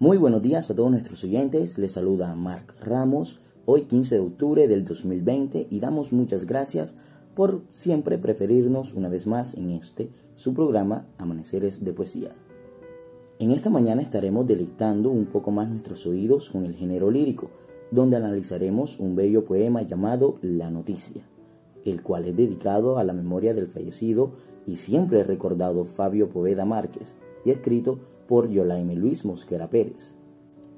Muy buenos días a todos nuestros oyentes, les saluda Marc Ramos, hoy 15 de octubre del 2020 y damos muchas gracias por siempre preferirnos una vez más en este, su programa Amaneceres de Poesía. En esta mañana estaremos deleitando un poco más nuestros oídos con el género lírico, donde analizaremos un bello poema llamado La Noticia, el cual es dedicado a la memoria del fallecido y siempre recordado Fabio Poveda Márquez, y escrito por Yolaime Luis Mosquera Pérez.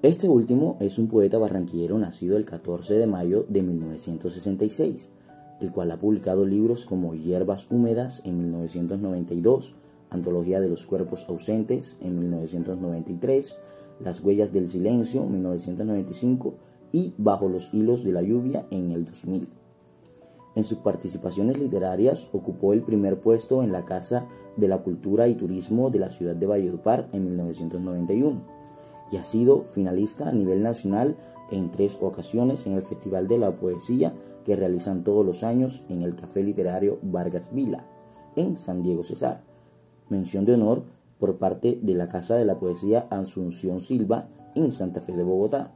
Este último es un poeta barranquillero nacido el 14 de mayo de 1966, el cual ha publicado libros como Hierbas Húmedas en 1992, Antología de los Cuerpos Ausentes en 1993, Las Huellas del Silencio en 1995 y Bajo los Hilos de la Lluvia en el 2000. En sus participaciones literarias ocupó el primer puesto en la Casa de la Cultura y Turismo de la ciudad de Valledupar en 1991 y ha sido finalista a nivel nacional en tres ocasiones en el Festival de la Poesía que realizan todos los años en el Café Literario Vargas Vila en San Diego Cesar. Mención de honor por parte de la Casa de la Poesía Asunción Silva en Santa Fe de Bogotá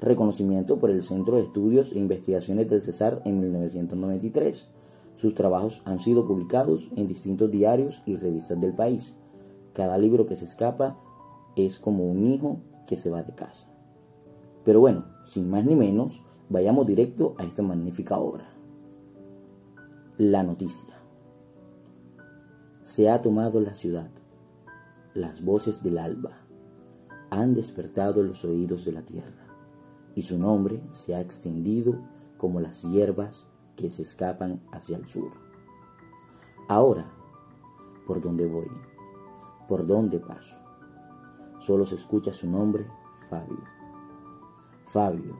reconocimiento por el Centro de Estudios e Investigaciones del Cesar en 1993. Sus trabajos han sido publicados en distintos diarios y revistas del país. Cada libro que se escapa es como un hijo que se va de casa. Pero bueno, sin más ni menos, vayamos directo a esta magnífica obra. La noticia. Se ha tomado la ciudad. Las voces del alba han despertado los oídos de la tierra y su nombre se ha extendido como las hierbas que se escapan hacia el sur. Ahora, ¿por dónde voy? ¿Por dónde paso? Solo se escucha su nombre, Fabio. Fabio,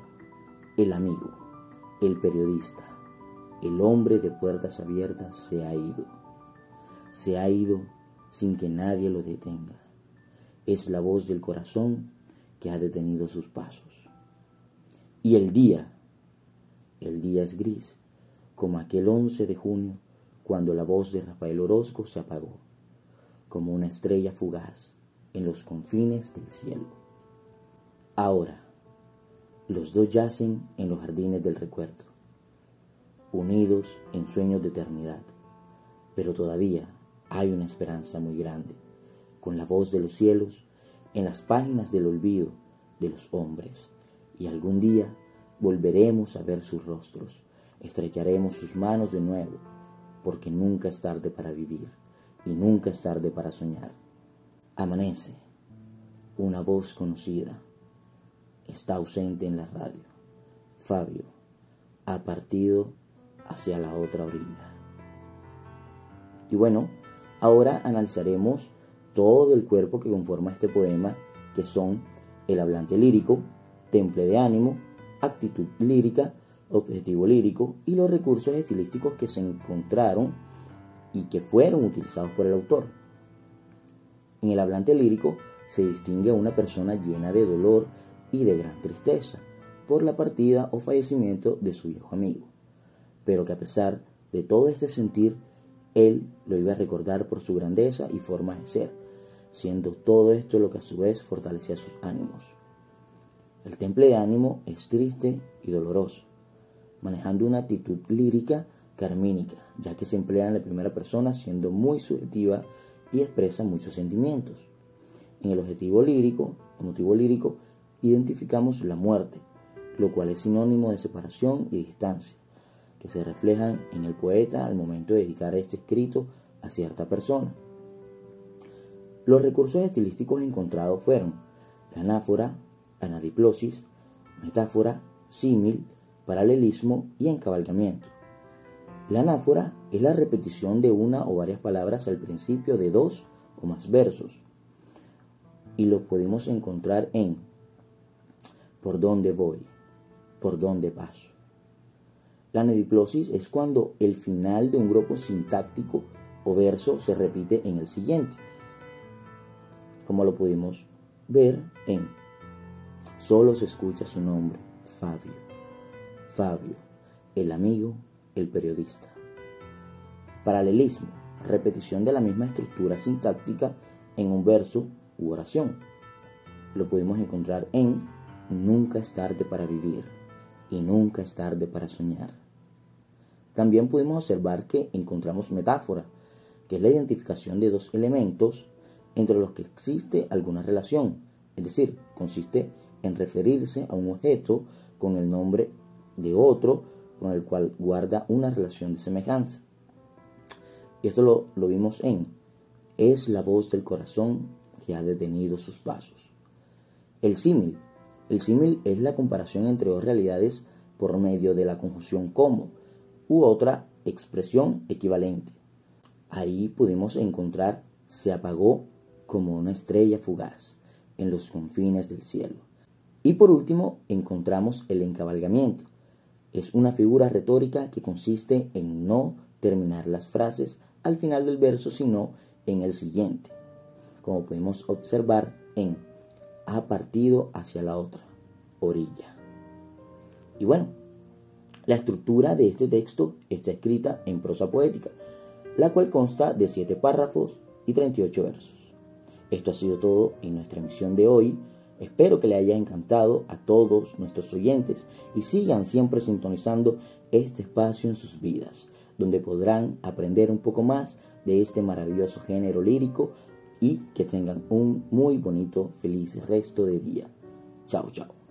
el amigo, el periodista, el hombre de puertas abiertas se ha ido. Se ha ido sin que nadie lo detenga. Es la voz del corazón que ha detenido sus pasos. Y el día, el día es gris, como aquel 11 de junio cuando la voz de Rafael Orozco se apagó, como una estrella fugaz en los confines del cielo. Ahora, los dos yacen en los jardines del recuerdo, unidos en sueños de eternidad, pero todavía hay una esperanza muy grande, con la voz de los cielos en las páginas del olvido de los hombres y algún día volveremos a ver sus rostros, estrecharemos sus manos de nuevo, porque nunca es tarde para vivir y nunca es tarde para soñar. Amanece, una voz conocida, está ausente en la radio. Fabio ha partido hacia la otra orilla. Y bueno, ahora analizaremos todo el cuerpo que conforma este poema, que son el hablante lírico, temple de ánimo, actitud lírica, objetivo lírico y los recursos estilísticos que se encontraron y que fueron utilizados por el autor. En el hablante lírico se distingue a una persona llena de dolor y de gran tristeza por la partida o fallecimiento de su viejo amigo, pero que a pesar de todo este sentir, él lo iba a recordar por su grandeza y forma de ser, siendo todo esto lo que a su vez fortalecía sus ánimos. El temple de ánimo es triste y doloroso, manejando una actitud lírica carmínica, ya que se emplea en la primera persona siendo muy subjetiva y expresa muchos sentimientos. En el objetivo lírico, o motivo lírico, identificamos la muerte, lo cual es sinónimo de separación y distancia, que se reflejan en el poeta al momento de dedicar este escrito a cierta persona. Los recursos estilísticos encontrados fueron la anáfora, anadiplosis, metáfora, símil, paralelismo y encabalgamiento. La anáfora es la repetición de una o varias palabras al principio de dos o más versos y lo podemos encontrar en por dónde voy, por dónde paso. La anadiplosis es cuando el final de un grupo sintáctico o verso se repite en el siguiente, como lo pudimos ver en Solo se escucha su nombre, Fabio. Fabio, el amigo, el periodista. Paralelismo, repetición de la misma estructura sintáctica en un verso u oración. lo podemos encontrar en Nunca es tarde para vivir y nunca es tarde para soñar. También podemos observar que encontramos metáfora, que es la identificación de dos elementos entre los que existe alguna relación, es decir, consiste en referirse a un objeto con el nombre de otro con el cual guarda una relación de semejanza. Y esto lo, lo vimos en Es la voz del corazón que ha detenido sus pasos. El símil. El símil es la comparación entre dos realidades por medio de la conjunción como u otra expresión equivalente. Ahí pudimos encontrar se apagó como una estrella fugaz en los confines del cielo. Y por último encontramos el encabalgamiento. Es una figura retórica que consiste en no terminar las frases al final del verso, sino en el siguiente, como podemos observar en ha partido hacia la otra orilla. Y bueno, la estructura de este texto está escrita en prosa poética, la cual consta de 7 párrafos y 38 versos. Esto ha sido todo en nuestra emisión de hoy. Espero que le haya encantado a todos nuestros oyentes y sigan siempre sintonizando este espacio en sus vidas, donde podrán aprender un poco más de este maravilloso género lírico y que tengan un muy bonito, feliz resto de día. Chao, chao.